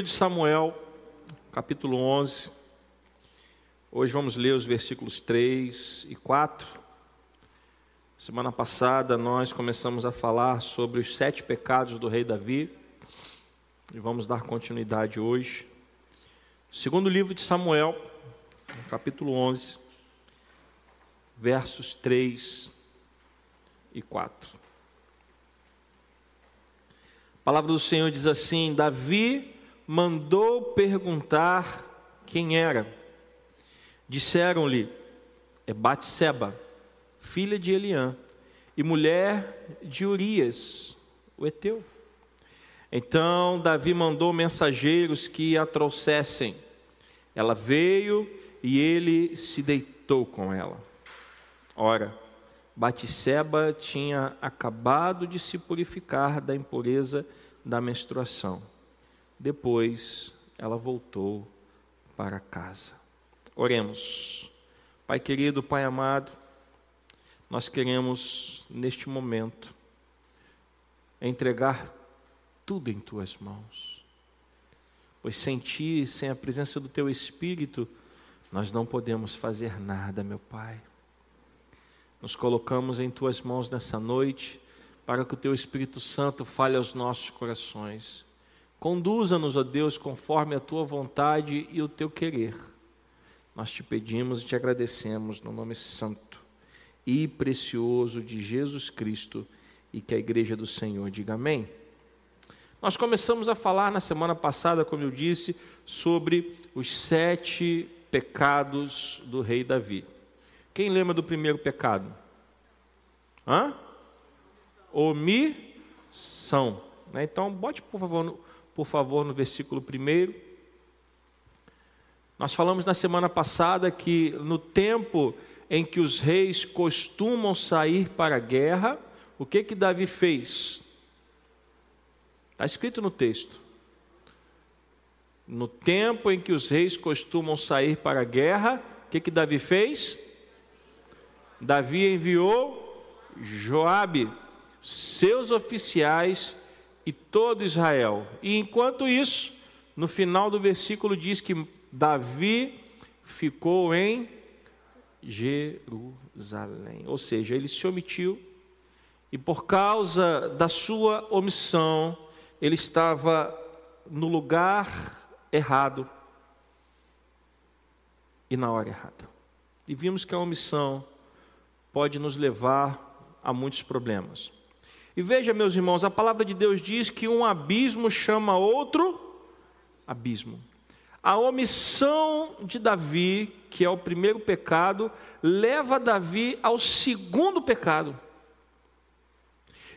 livro de Samuel, capítulo 11. Hoje vamos ler os versículos 3 e 4. Semana passada nós começamos a falar sobre os sete pecados do rei Davi e vamos dar continuidade hoje. Segundo livro de Samuel, capítulo 11, versos 3 e 4. A palavra do Senhor diz assim: Davi mandou perguntar quem era. Disseram-lhe: É Batseba, filha de Eliã, e mulher de Urias, o Eteu. Então Davi mandou mensageiros que a trouxessem. Ela veio e ele se deitou com ela. Ora, Batseba tinha acabado de se purificar da impureza da menstruação. Depois ela voltou para casa. Oremos. Pai querido, Pai amado, nós queremos neste momento entregar tudo em tuas mãos. Pois sem ti, sem a presença do teu Espírito, nós não podemos fazer nada, meu Pai. Nos colocamos em tuas mãos nessa noite para que o teu Espírito Santo fale aos nossos corações. Conduza-nos, ó Deus, conforme a tua vontade e o teu querer. Nós te pedimos e te agradecemos no nome santo e precioso de Jesus Cristo e que a igreja do Senhor diga amém. Nós começamos a falar na semana passada, como eu disse, sobre os sete pecados do rei Davi. Quem lembra do primeiro pecado? Hã? Omissão. Né? Então, bote por favor, no, por favor no versículo primeiro. Nós falamos na semana passada que no tempo em que os reis costumam sair para a guerra, o que que Davi fez? Está escrito no texto. No tempo em que os reis costumam sair para a guerra, o que que Davi fez? Davi enviou Joabe, seus oficiais e todo Israel. E enquanto isso, no final do versículo diz que Davi ficou em Jerusalém. Ou seja, ele se omitiu e por causa da sua omissão, ele estava no lugar errado e na hora errada. E vimos que a omissão pode nos levar a muitos problemas. E veja, meus irmãos, a palavra de Deus diz que um abismo chama outro abismo. A omissão de Davi, que é o primeiro pecado, leva Davi ao segundo pecado.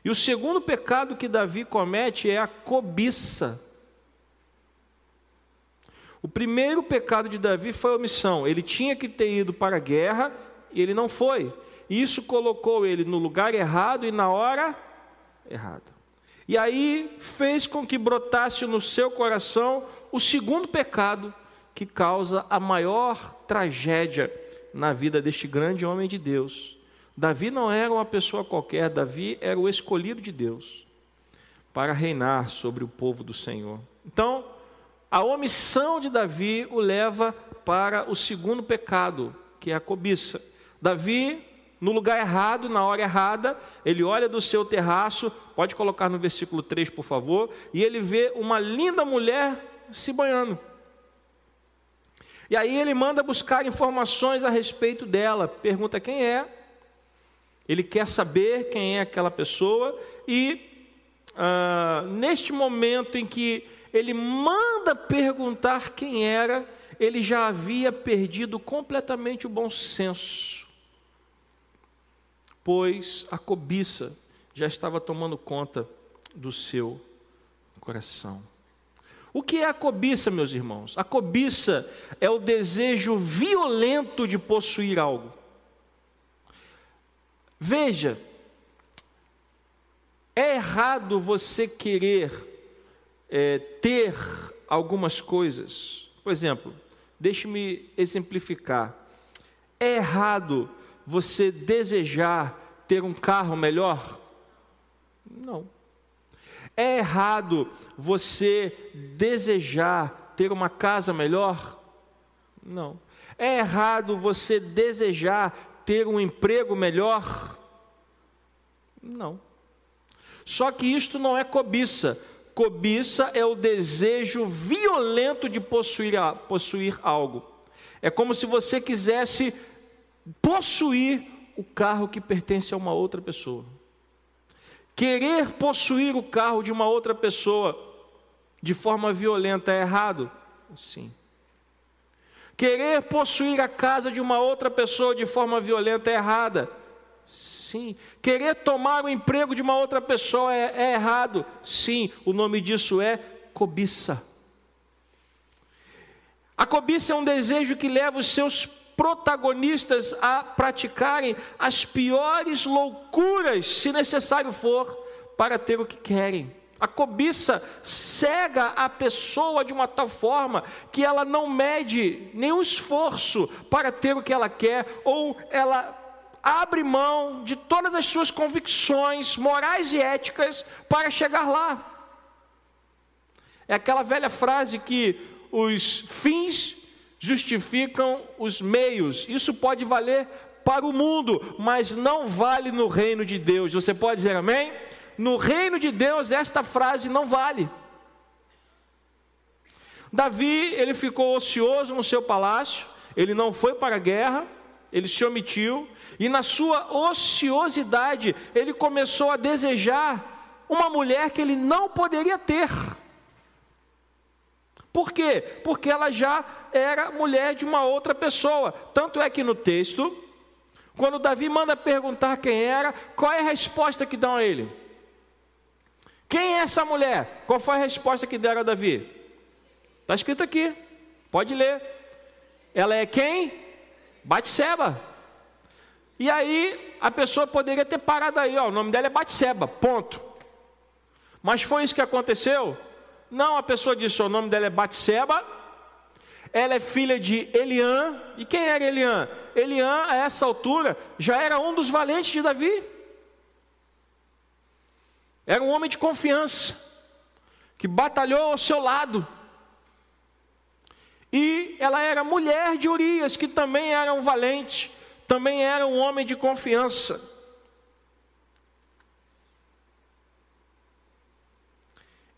E o segundo pecado que Davi comete é a cobiça. O primeiro pecado de Davi foi a omissão. Ele tinha que ter ido para a guerra e ele não foi. Isso colocou ele no lugar errado e na hora errada. E aí fez com que brotasse no seu coração o segundo pecado que causa a maior tragédia na vida deste grande homem de Deus. Davi não era uma pessoa qualquer, Davi era o escolhido de Deus para reinar sobre o povo do Senhor. Então, a omissão de Davi o leva para o segundo pecado, que é a cobiça. Davi no lugar errado, na hora errada, ele olha do seu terraço, pode colocar no versículo 3, por favor, e ele vê uma linda mulher se banhando. E aí ele manda buscar informações a respeito dela, pergunta quem é, ele quer saber quem é aquela pessoa, e ah, neste momento em que ele manda perguntar quem era, ele já havia perdido completamente o bom senso pois a cobiça já estava tomando conta do seu coração. O que é a cobiça, meus irmãos? A cobiça é o desejo violento de possuir algo. Veja, é errado você querer é, ter algumas coisas. Por exemplo, deixe-me exemplificar. É errado você desejar ter um carro melhor? Não. É errado você desejar ter uma casa melhor? Não. É errado você desejar ter um emprego melhor? Não. Só que isto não é cobiça. Cobiça é o desejo violento de possuir, possuir algo. É como se você quisesse possuir o carro que pertence a uma outra pessoa. Querer possuir o carro de uma outra pessoa de forma violenta é errado? Sim. Querer possuir a casa de uma outra pessoa de forma violenta é errada? Sim. Querer tomar o emprego de uma outra pessoa é, é errado? Sim. O nome disso é cobiça. A cobiça é um desejo que leva os seus protagonistas a praticarem as piores loucuras, se necessário for, para ter o que querem. A cobiça cega a pessoa de uma tal forma que ela não mede nenhum esforço para ter o que ela quer, ou ela abre mão de todas as suas convicções morais e éticas para chegar lá. É aquela velha frase que os fins justificam os meios. Isso pode valer para o mundo, mas não vale no reino de Deus. Você pode dizer amém? No reino de Deus, esta frase não vale. Davi, ele ficou ocioso no seu palácio, ele não foi para a guerra, ele se omitiu, e na sua ociosidade, ele começou a desejar uma mulher que ele não poderia ter. Por quê? Porque ela já era mulher de uma outra pessoa. Tanto é que no texto, quando Davi manda perguntar quem era, qual é a resposta que dão a ele? Quem é essa mulher? Qual foi a resposta que deram a Davi? Está escrito aqui, pode ler. Ela é quem? Batseba. E aí a pessoa poderia ter parado aí, ó, o nome dela é Batseba, ponto. Mas foi isso que aconteceu? Não, a pessoa disse: o nome dela é Batseba, ela é filha de Eliã. E quem era Eliã? Eliã, a essa altura, já era um dos valentes de Davi. Era um homem de confiança, que batalhou ao seu lado. E ela era mulher de Urias, que também era um valente, também era um homem de confiança.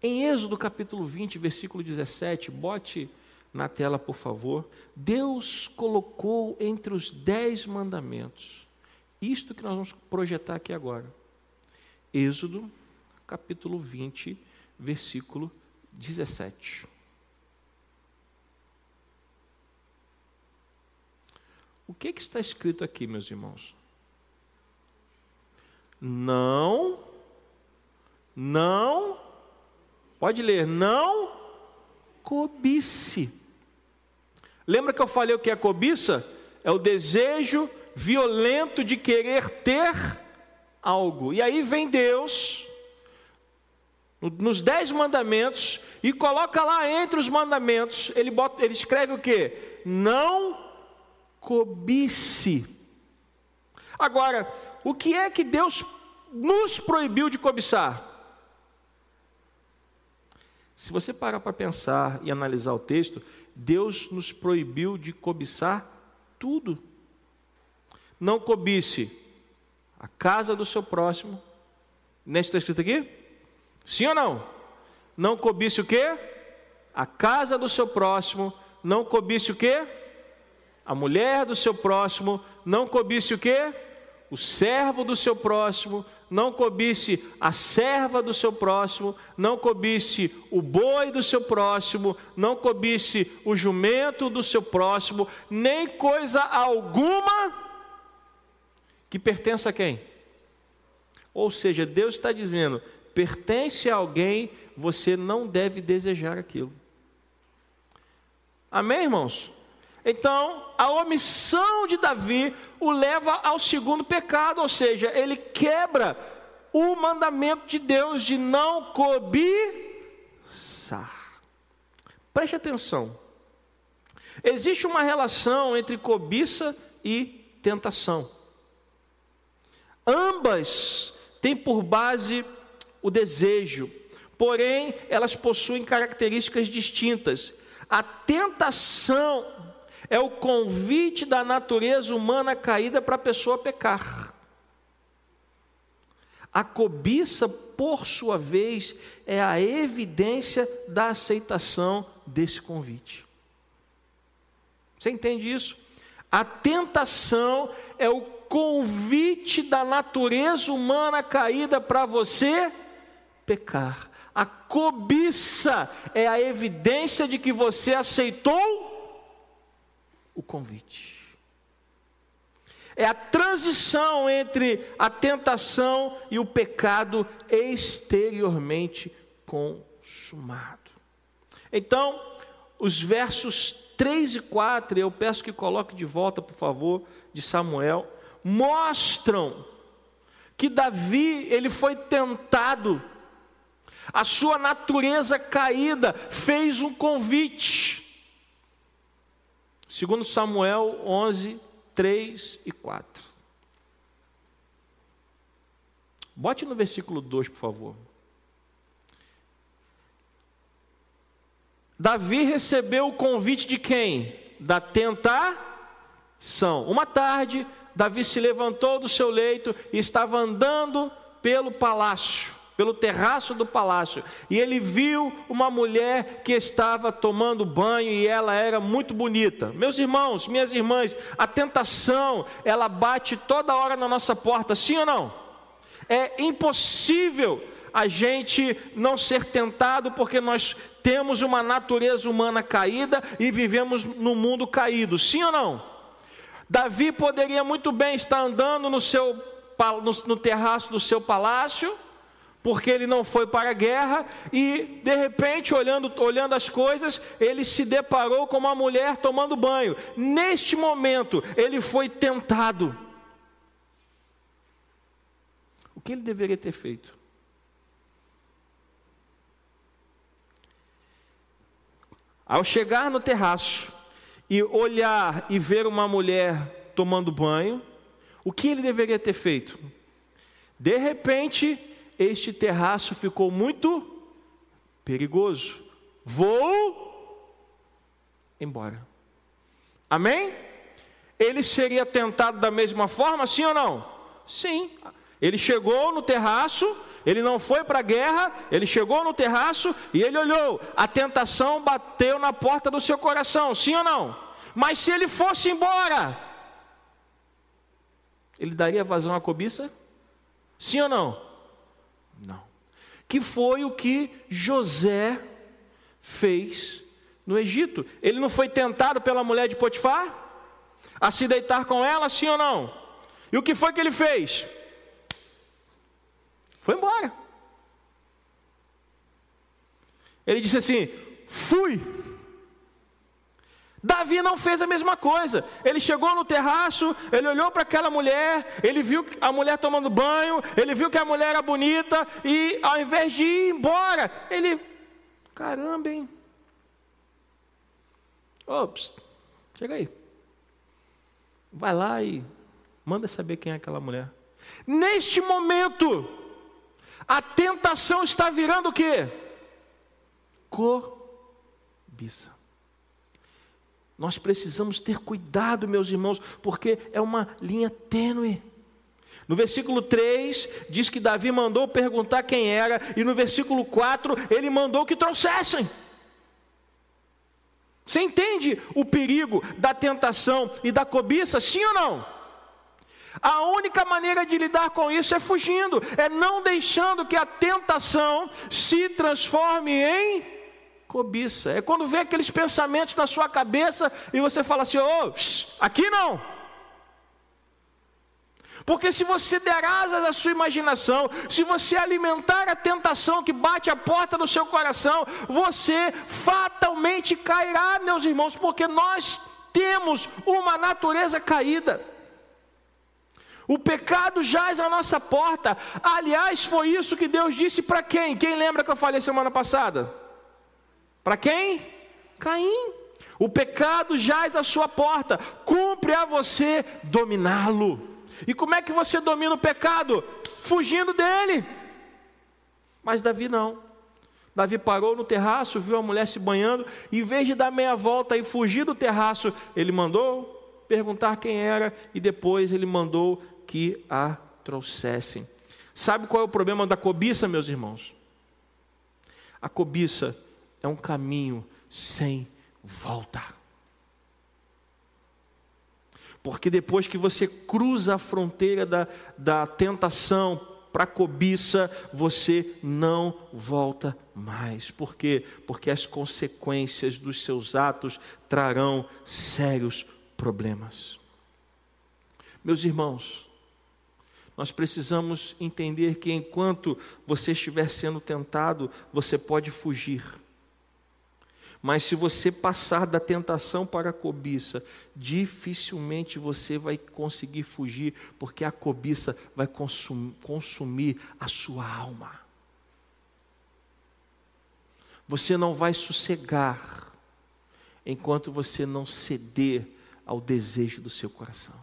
Em Êxodo capítulo 20, versículo 17, bote na tela, por favor. Deus colocou entre os dez mandamentos, isto que nós vamos projetar aqui agora. Êxodo capítulo 20, versículo 17. O que, que está escrito aqui, meus irmãos? Não, não Pode ler, não cobice. Lembra que eu falei o que é cobiça? É o desejo violento de querer ter algo. E aí vem Deus, nos dez mandamentos, e coloca lá entre os mandamentos, ele, bota, ele escreve o que? Não cobice. Agora, o que é que Deus nos proibiu de cobiçar? Se você parar para pensar e analisar o texto, Deus nos proibiu de cobiçar tudo. Não cobice a casa do seu próximo. Nesse está escrito aqui? Sim ou não? Não cobice o quê? A casa do seu próximo. Não cobice o quê? A mulher do seu próximo. Não cobice o quê? O servo do seu próximo não cobice a serva do seu próximo, não cobice o boi do seu próximo, não cobice o jumento do seu próximo, nem coisa alguma que pertença a quem? Ou seja, Deus está dizendo: pertence a alguém, você não deve desejar aquilo. Amém, irmãos? Então, a omissão de Davi o leva ao segundo pecado, ou seja, ele quebra o mandamento de Deus de não cobiçar. Preste atenção. Existe uma relação entre cobiça e tentação. Ambas têm por base o desejo. porém elas possuem características distintas. A tentação é o convite da natureza humana caída para a pessoa pecar. A cobiça, por sua vez, é a evidência da aceitação desse convite. Você entende isso? A tentação é o convite da natureza humana caída para você pecar. A cobiça é a evidência de que você aceitou o convite. É a transição entre a tentação e o pecado exteriormente consumado. Então, os versos 3 e 4, eu peço que coloque de volta, por favor, de Samuel, mostram que Davi, ele foi tentado, a sua natureza caída fez um convite. Segundo Samuel 11, 3 e 4. Bote no versículo 2, por favor. Davi recebeu o convite de quem? Da tentação. Uma tarde, Davi se levantou do seu leito e estava andando pelo palácio pelo terraço do palácio, e ele viu uma mulher que estava tomando banho e ela era muito bonita. Meus irmãos, minhas irmãs, a tentação, ela bate toda hora na nossa porta, sim ou não? É impossível a gente não ser tentado porque nós temos uma natureza humana caída e vivemos no mundo caído, sim ou não? Davi poderia muito bem estar andando no seu no, no terraço do seu palácio, porque ele não foi para a guerra e de repente, olhando, olhando as coisas, ele se deparou com uma mulher tomando banho. Neste momento, ele foi tentado. O que ele deveria ter feito? Ao chegar no terraço e olhar e ver uma mulher tomando banho, o que ele deveria ter feito? De repente, este terraço ficou muito perigoso. Vou embora. Amém? Ele seria tentado da mesma forma, sim ou não? Sim. Ele chegou no terraço, ele não foi para a guerra, ele chegou no terraço e ele olhou. A tentação bateu na porta do seu coração, sim ou não? Mas se ele fosse embora, ele daria vazão à cobiça? Sim ou não? Que foi o que José fez no Egito. Ele não foi tentado pela mulher de Potifar a se deitar com ela, sim ou não? E o que foi que ele fez? Foi embora. Ele disse assim: fui. Davi não fez a mesma coisa. Ele chegou no terraço, ele olhou para aquela mulher, ele viu a mulher tomando banho, ele viu que a mulher era bonita e ao invés de ir embora, ele, caramba, hein? Ops, chega aí. Vai lá e manda saber quem é aquela mulher. Neste momento, a tentação está virando o quê? Cobiça. Nós precisamos ter cuidado, meus irmãos, porque é uma linha tênue. No versículo 3 diz que Davi mandou perguntar quem era, e no versículo 4 ele mandou que trouxessem. Você entende o perigo da tentação e da cobiça, sim ou não? A única maneira de lidar com isso é fugindo, é não deixando que a tentação se transforme em cobiça. É quando vem aqueles pensamentos na sua cabeça e você fala assim: oh, aqui não. Porque se você der asas à sua imaginação, se você alimentar a tentação que bate a porta do seu coração, você fatalmente cairá, meus irmãos, porque nós temos uma natureza caída. O pecado jaz à nossa porta. Aliás, foi isso que Deus disse para quem? Quem lembra que eu falei semana passada? Para quem? Caim. O pecado jaz à sua porta, cumpre a você dominá-lo. E como é que você domina o pecado? Fugindo dele. Mas Davi não. Davi parou no terraço, viu a mulher se banhando, e em vez de dar meia volta e fugir do terraço, ele mandou perguntar quem era e depois ele mandou que a trouxessem. Sabe qual é o problema da cobiça, meus irmãos? A cobiça é um caminho sem volta. Porque depois que você cruza a fronteira da, da tentação para a cobiça, você não volta mais. Por quê? Porque as consequências dos seus atos trarão sérios problemas. Meus irmãos, nós precisamos entender que enquanto você estiver sendo tentado, você pode fugir. Mas se você passar da tentação para a cobiça, dificilmente você vai conseguir fugir, porque a cobiça vai consumir a sua alma. Você não vai sossegar enquanto você não ceder ao desejo do seu coração.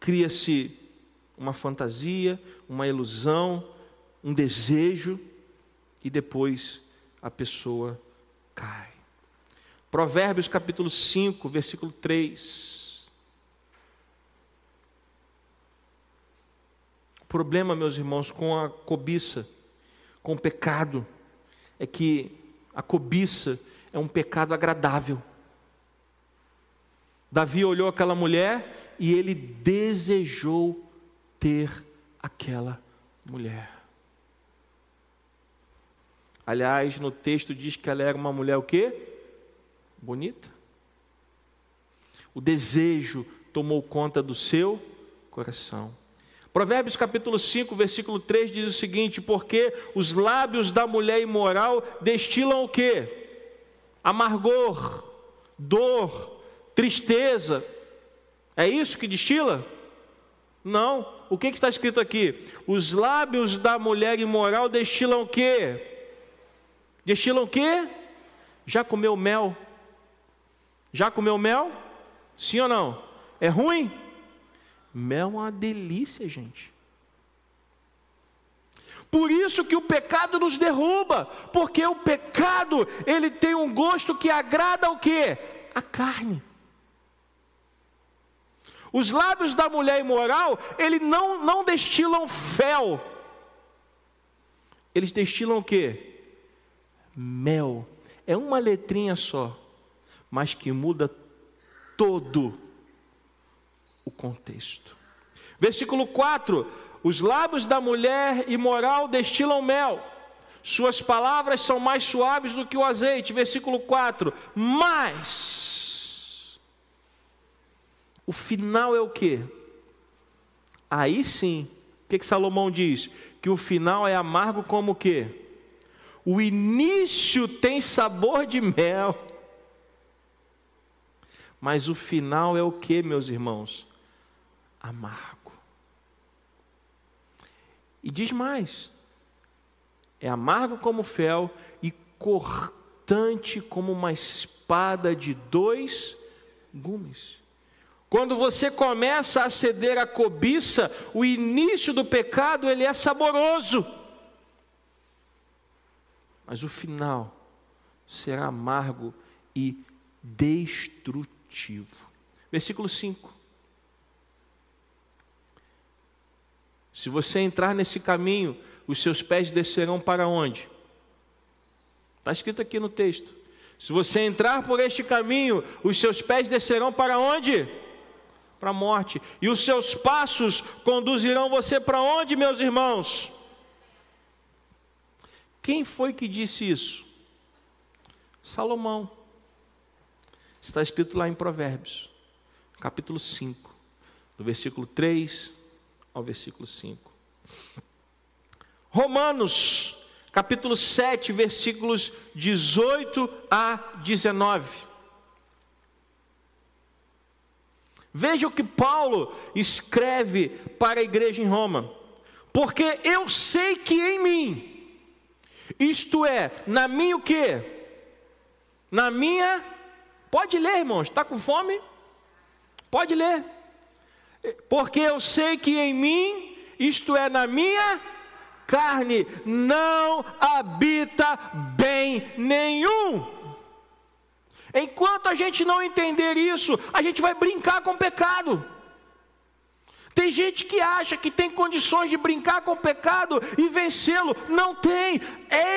Cria-se uma fantasia, uma ilusão, um desejo, e depois a pessoa cai. Provérbios capítulo 5, versículo 3. O problema, meus irmãos, com a cobiça, com o pecado, é que a cobiça é um pecado agradável. Davi olhou aquela mulher e ele desejou ter aquela mulher. Aliás, no texto diz que ela era uma mulher o quê? Bonita. O desejo tomou conta do seu coração. Provérbios capítulo 5, versículo 3 diz o seguinte: Porque os lábios da mulher imoral destilam o quê? amargor, dor, tristeza. É isso que destila? Não. O que, que está escrito aqui? Os lábios da mulher imoral destilam o quê? Destilam o quê? Já comeu mel? Já comeu mel? Sim ou não? É ruim? Mel é uma delícia, gente. Por isso que o pecado nos derruba, porque o pecado, ele tem um gosto que agrada o quê? A carne. Os lábios da mulher imoral, ele não, não destilam fel. Eles destilam o quê? Mel. É uma letrinha só, mas que muda todo o contexto. Versículo 4: os lábios da mulher imoral destilam mel. Suas palavras são mais suaves do que o azeite. Versículo 4. Mas o final é o que? Aí sim, o que, que Salomão diz? Que o final é amargo como o que? O início tem sabor de mel. Mas o final é o que, meus irmãos? Amargo. E diz mais: é amargo como fel e cortante como uma espada de dois gumes. Quando você começa a ceder à cobiça, o início do pecado ele é saboroso. Mas o final será amargo e destrutivo. Versículo 5. Se você entrar nesse caminho, os seus pés descerão para onde? Está escrito aqui no texto. Se você entrar por este caminho, os seus pés descerão para onde? Para a morte. E os seus passos conduzirão você para onde, meus irmãos? Quem foi que disse isso? Salomão. Está escrito lá em Provérbios, capítulo 5, no versículo 3 ao versículo 5. Romanos, capítulo 7, versículos 18 a 19. Veja o que Paulo escreve para a igreja em Roma. Porque eu sei que em mim, isto é, na minha o quê? Na minha, pode ler, irmãos, está com fome? Pode ler porque eu sei que em mim, isto é, na minha carne não habita bem nenhum. Enquanto a gente não entender isso, a gente vai brincar com o pecado. Tem gente que acha que tem condições de brincar com o pecado e vencê-lo. Não tem.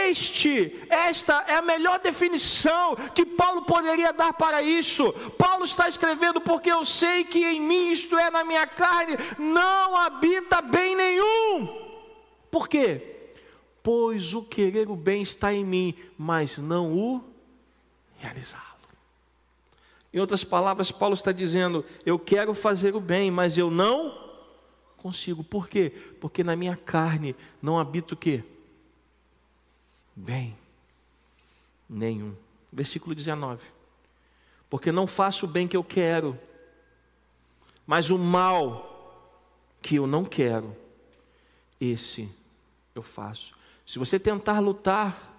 Este, esta é a melhor definição que Paulo poderia dar para isso. Paulo está escrevendo porque eu sei que em mim, isto é, na minha carne, não habita bem nenhum. Por quê? Pois o querer o bem está em mim, mas não o realizá-lo. Em outras palavras, Paulo está dizendo: eu quero fazer o bem, mas eu não consigo. Por quê? Porque na minha carne não habita o quê? Bem nenhum. Versículo 19. Porque não faço o bem que eu quero, mas o mal que eu não quero, esse eu faço. Se você tentar lutar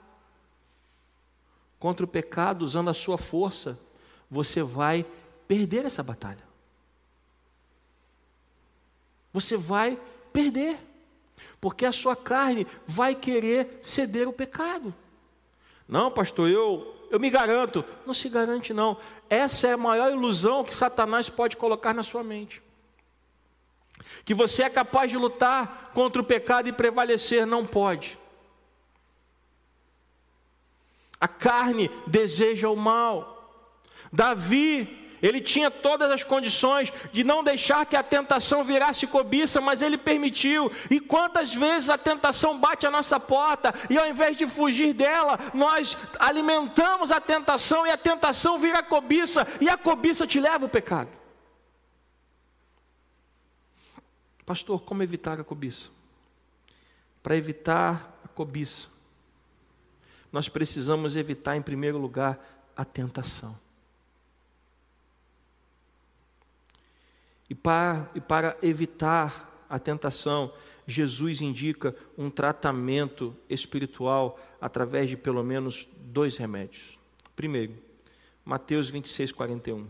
contra o pecado usando a sua força, você vai perder essa batalha você vai perder, porque a sua carne vai querer ceder o pecado. Não, pastor, eu, eu me garanto. Não se garante, não. Essa é a maior ilusão que Satanás pode colocar na sua mente. Que você é capaz de lutar contra o pecado e prevalecer, não pode. A carne deseja o mal. Davi ele tinha todas as condições de não deixar que a tentação virasse cobiça, mas ele permitiu. E quantas vezes a tentação bate a nossa porta e ao invés de fugir dela, nós alimentamos a tentação e a tentação vira cobiça e a cobiça te leva ao pecado. Pastor, como evitar a cobiça? Para evitar a cobiça, nós precisamos evitar, em primeiro lugar, a tentação. E para, e para evitar a tentação, Jesus indica um tratamento espiritual através de pelo menos dois remédios. Primeiro, Mateus 26, 41.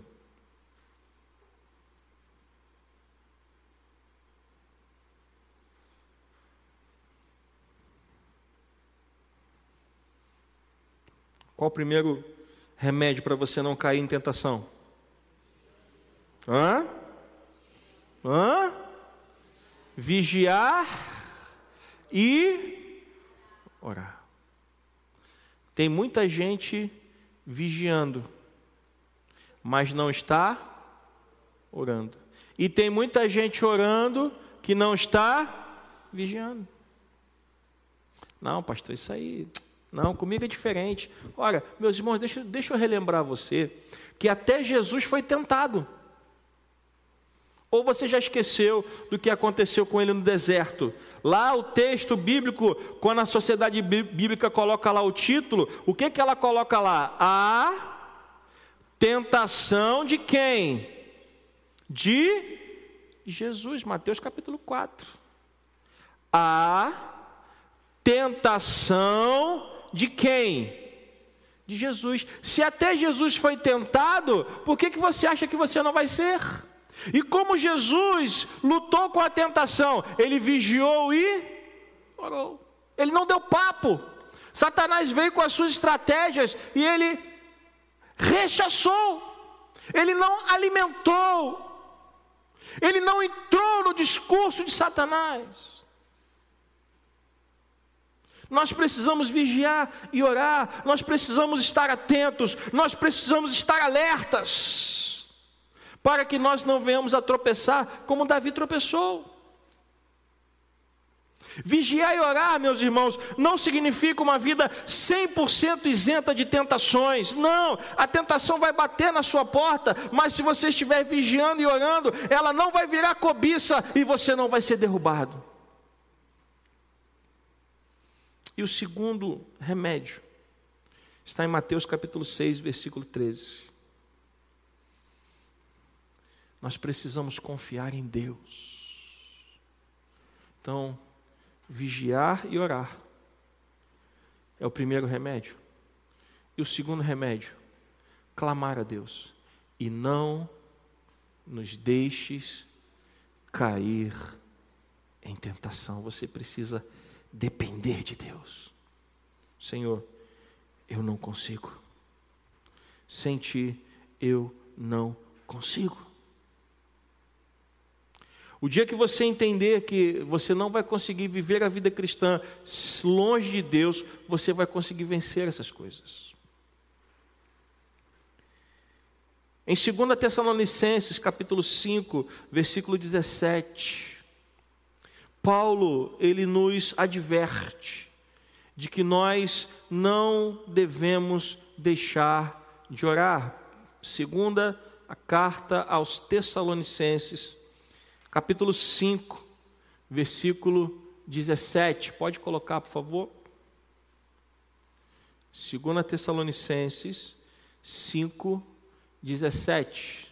Qual o primeiro remédio para você não cair em tentação? Hã? Hã? Vigiar e orar. Tem muita gente vigiando, mas não está orando. E tem muita gente orando que não está vigiando. Não, pastor, isso aí. Não, comigo é diferente. Ora, meus irmãos, deixa, deixa eu relembrar você que até Jesus foi tentado. Ou você já esqueceu do que aconteceu com ele no deserto? Lá o texto bíblico, quando a sociedade bíblica coloca lá o título, o que, que ela coloca lá? A tentação de quem? De Jesus, Mateus capítulo 4. A tentação de quem? De Jesus. Se até Jesus foi tentado, por que, que você acha que você não vai ser? E como Jesus lutou com a tentação, ele vigiou e orou. Ele não deu papo. Satanás veio com as suas estratégias e ele rechaçou. Ele não alimentou. Ele não entrou no discurso de Satanás. Nós precisamos vigiar e orar, nós precisamos estar atentos, nós precisamos estar alertas para que nós não venhamos a tropeçar como Davi tropeçou. Vigiar e orar, meus irmãos, não significa uma vida 100% isenta de tentações. Não, a tentação vai bater na sua porta, mas se você estiver vigiando e orando, ela não vai virar cobiça e você não vai ser derrubado. E o segundo remédio está em Mateus capítulo 6, versículo 13. Nós precisamos confiar em Deus. Então, vigiar e orar é o primeiro remédio. E o segundo remédio, clamar a Deus. E não nos deixes cair em tentação. Você precisa depender de Deus. Senhor, eu não consigo. Sem ti eu não consigo. O dia que você entender que você não vai conseguir viver a vida cristã longe de Deus, você vai conseguir vencer essas coisas. Em 2 Tessalonicenses, capítulo 5, versículo 17, Paulo, ele nos adverte de que nós não devemos deixar de orar. Segunda a carta aos Tessalonicenses, capítulo 5, versículo 17. Pode colocar, por favor? 2 Tessalonicenses 5, 17.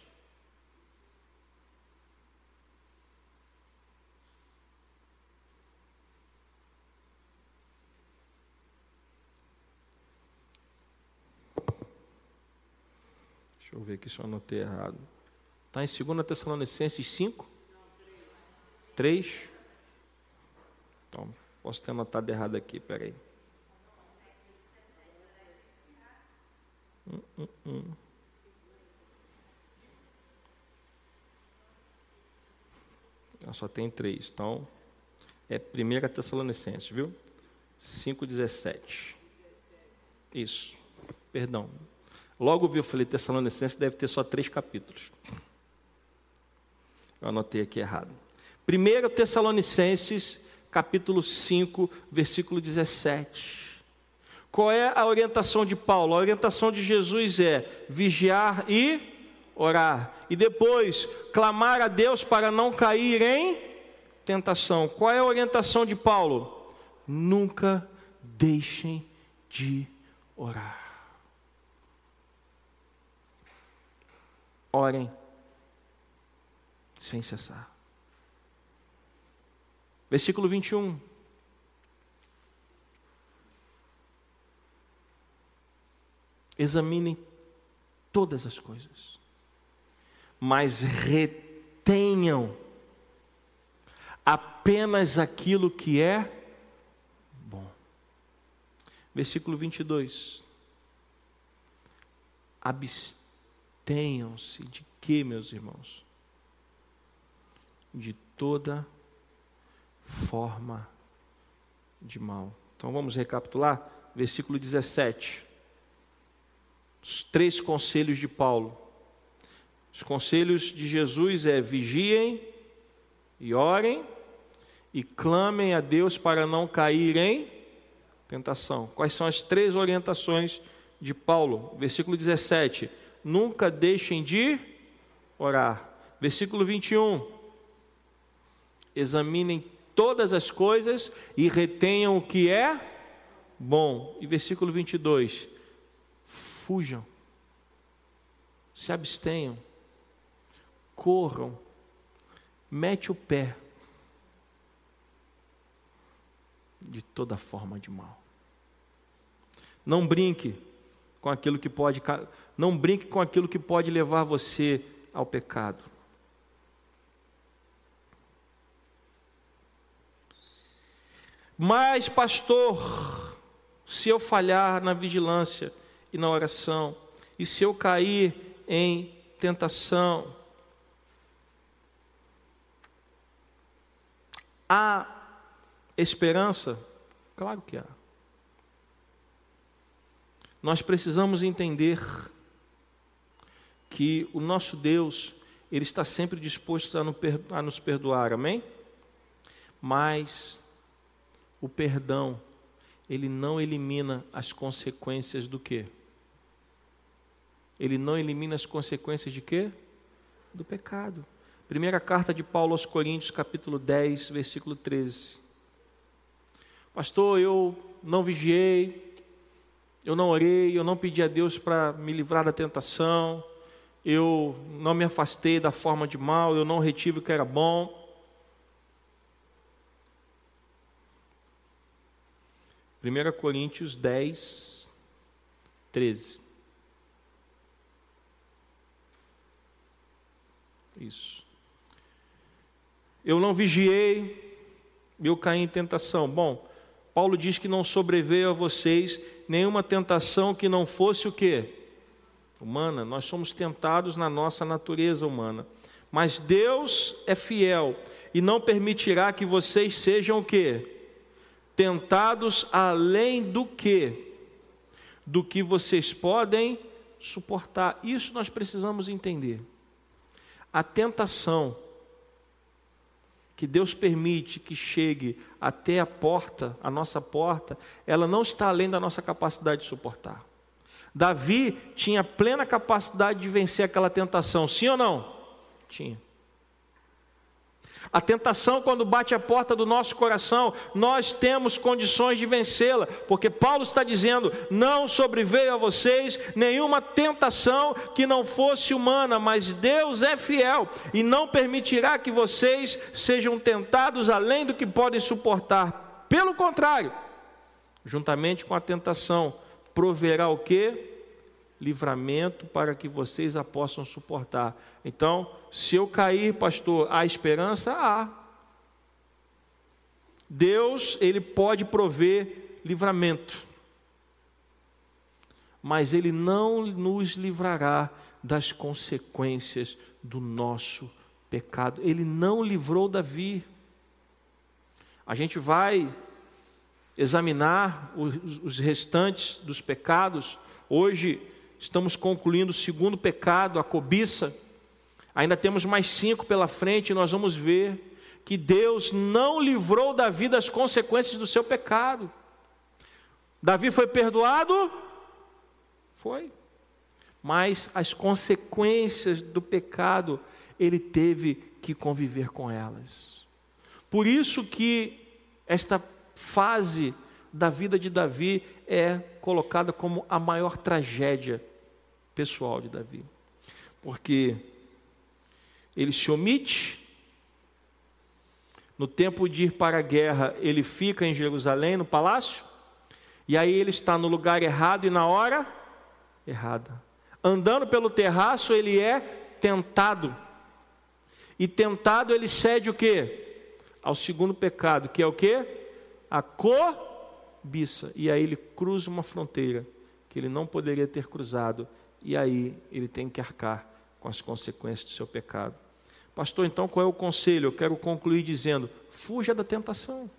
Deixa eu ver aqui se eu anotei errado. Está em 2 Tessalonicenses 5? 3? Então, posso ter anotado errado aqui, peraí. Hum, hum, hum. Só tem três. Então, é 1 Tessalonicenses, viu? 5,17. Isso. Perdão. Logo vi, eu falei, Tessalonicenses deve ter só três capítulos. Eu anotei aqui errado. 1 Tessalonicenses, capítulo 5, versículo 17. Qual é a orientação de Paulo? A orientação de Jesus é vigiar e orar. E depois, clamar a Deus para não cair em tentação. Qual é a orientação de Paulo? Nunca deixem de orar. Orem sem cessar. Versículo 21. Examinem todas as coisas, mas retenham apenas aquilo que é bom. Versículo 22. Abstenham-se de que, meus irmãos? De toda forma de mal. Então vamos recapitular, versículo 17. Os três conselhos de Paulo. Os conselhos de Jesus é vigiem e orem e clamem a Deus para não cair em tentação. Quais são as três orientações de Paulo? Versículo 17: Nunca deixem de orar. Versículo 21: Examinem todas as coisas e retenham o que é bom. E versículo 22: Fujam, se abstenham, corram, mete o pé de toda forma de mal. Não brinque com aquilo que pode, não brinque com aquilo que pode levar você ao pecado. Mas, pastor, se eu falhar na vigilância e na oração, e se eu cair em tentação, há esperança? Claro que há. Nós precisamos entender que o nosso Deus, Ele está sempre disposto a nos perdoar, amém? Mas o perdão, ele não elimina as consequências do quê? Ele não elimina as consequências de quê? Do pecado. Primeira carta de Paulo aos Coríntios, capítulo 10, versículo 13. Pastor, eu não vigiei, eu não orei, eu não pedi a Deus para me livrar da tentação, eu não me afastei da forma de mal, eu não retive o que era bom. 1 Coríntios 10, 13. Isso. Eu não vigiei, eu caí em tentação. Bom, Paulo diz que não sobreveio a vocês nenhuma tentação que não fosse o quê? Humana. Nós somos tentados na nossa natureza humana. Mas Deus é fiel e não permitirá que vocês sejam o quê? Tentados além do que? Do que vocês podem suportar. Isso nós precisamos entender. A tentação que Deus permite que chegue até a porta, a nossa porta, ela não está além da nossa capacidade de suportar. Davi tinha plena capacidade de vencer aquela tentação, sim ou não? Tinha. A tentação, quando bate a porta do nosso coração, nós temos condições de vencê-la, porque Paulo está dizendo: não sobreveio a vocês nenhuma tentação que não fosse humana, mas Deus é fiel e não permitirá que vocês sejam tentados além do que podem suportar. Pelo contrário, juntamente com a tentação, proverá o que? livramento para que vocês a possam suportar. Então, se eu cair, pastor, há esperança? Há. Deus, ele pode prover livramento. Mas ele não nos livrará das consequências do nosso pecado. Ele não livrou Davi. A gente vai examinar os restantes dos pecados. Hoje Estamos concluindo o segundo pecado, a cobiça. Ainda temos mais cinco pela frente e nós vamos ver que Deus não livrou Davi das consequências do seu pecado. Davi foi perdoado? Foi. Mas as consequências do pecado, ele teve que conviver com elas. Por isso que esta fase da vida de Davi é colocada como a maior tragédia pessoal de Davi. Porque ele se omite, no tempo de ir para a guerra, ele fica em Jerusalém, no palácio, e aí ele está no lugar errado e na hora errada. Andando pelo terraço, ele é tentado. E tentado ele cede o quê? Ao segundo pecado, que é o quê? A cor biça, e aí ele cruza uma fronteira que ele não poderia ter cruzado, e aí ele tem que arcar com as consequências do seu pecado. Pastor, então qual é o conselho? Eu quero concluir dizendo: fuja da tentação.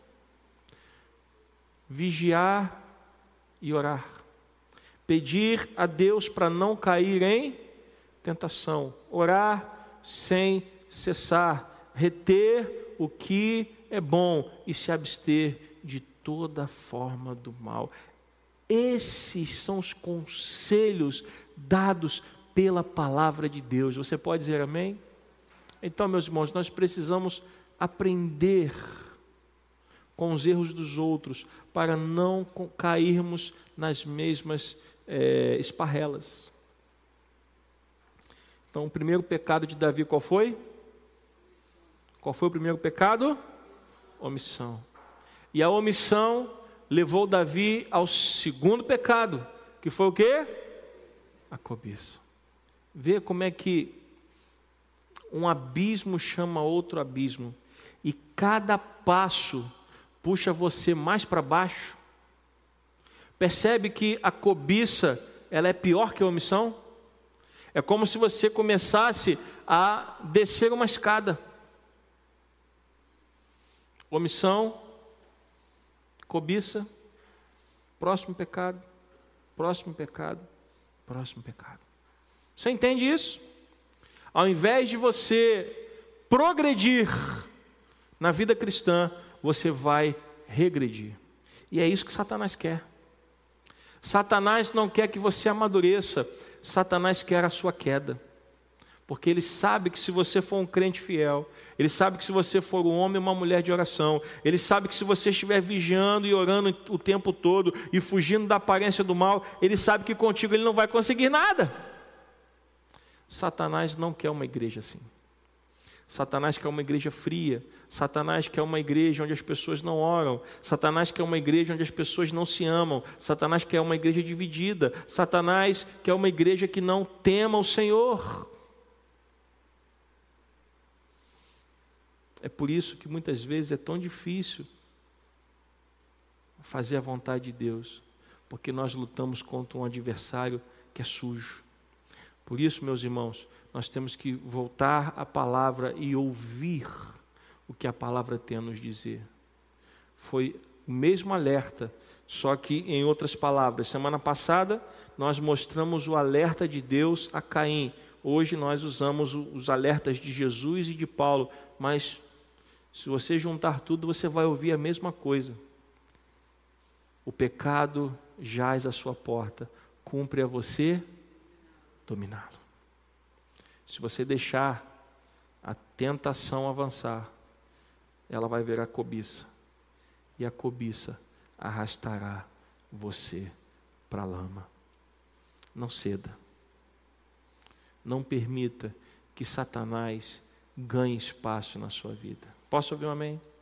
Vigiar e orar. Pedir a Deus para não cair em tentação. Orar sem cessar. Reter o que é bom e se abster de toda forma do mal. Esses são os conselhos dados pela palavra de Deus. Você pode dizer amém? Então, meus irmãos, nós precisamos aprender com os erros dos outros para não cairmos nas mesmas é, esparrelas. Então, o primeiro pecado de Davi qual foi? Qual foi o primeiro pecado? Omissão. E a omissão levou Davi ao segundo pecado, que foi o quê? A cobiça. Vê como é que um abismo chama outro abismo, e cada passo puxa você mais para baixo. Percebe que a cobiça, ela é pior que a omissão? É como se você começasse a descer uma escada. Omissão cobiça, próximo pecado, próximo pecado, próximo pecado. Você entende isso? Ao invés de você progredir na vida cristã, você vai regredir. E é isso que Satanás quer. Satanás não quer que você amadureça, Satanás quer a sua queda. Porque ele sabe que se você for um crente fiel, ele sabe que se você for um homem ou uma mulher de oração, ele sabe que se você estiver vigiando e orando o tempo todo e fugindo da aparência do mal, ele sabe que contigo ele não vai conseguir nada. Satanás não quer uma igreja assim. Satanás quer uma igreja fria. Satanás quer uma igreja onde as pessoas não oram. Satanás quer uma igreja onde as pessoas não se amam. Satanás quer uma igreja dividida. Satanás quer uma igreja que não tema o Senhor. É por isso que muitas vezes é tão difícil fazer a vontade de Deus, porque nós lutamos contra um adversário que é sujo. Por isso, meus irmãos, nós temos que voltar à palavra e ouvir o que a palavra tem a nos dizer. Foi o mesmo alerta, só que em outras palavras. Semana passada nós mostramos o alerta de Deus a Caim. Hoje nós usamos os alertas de Jesus e de Paulo, mas se você juntar tudo, você vai ouvir a mesma coisa. O pecado jaz à sua porta, cumpre a você dominá-lo. Se você deixar a tentação avançar, ela vai ver a cobiça, e a cobiça arrastará você para a lama. Não ceda. Não permita que Satanás ganhe espaço na sua vida. Posso ouvir um amém?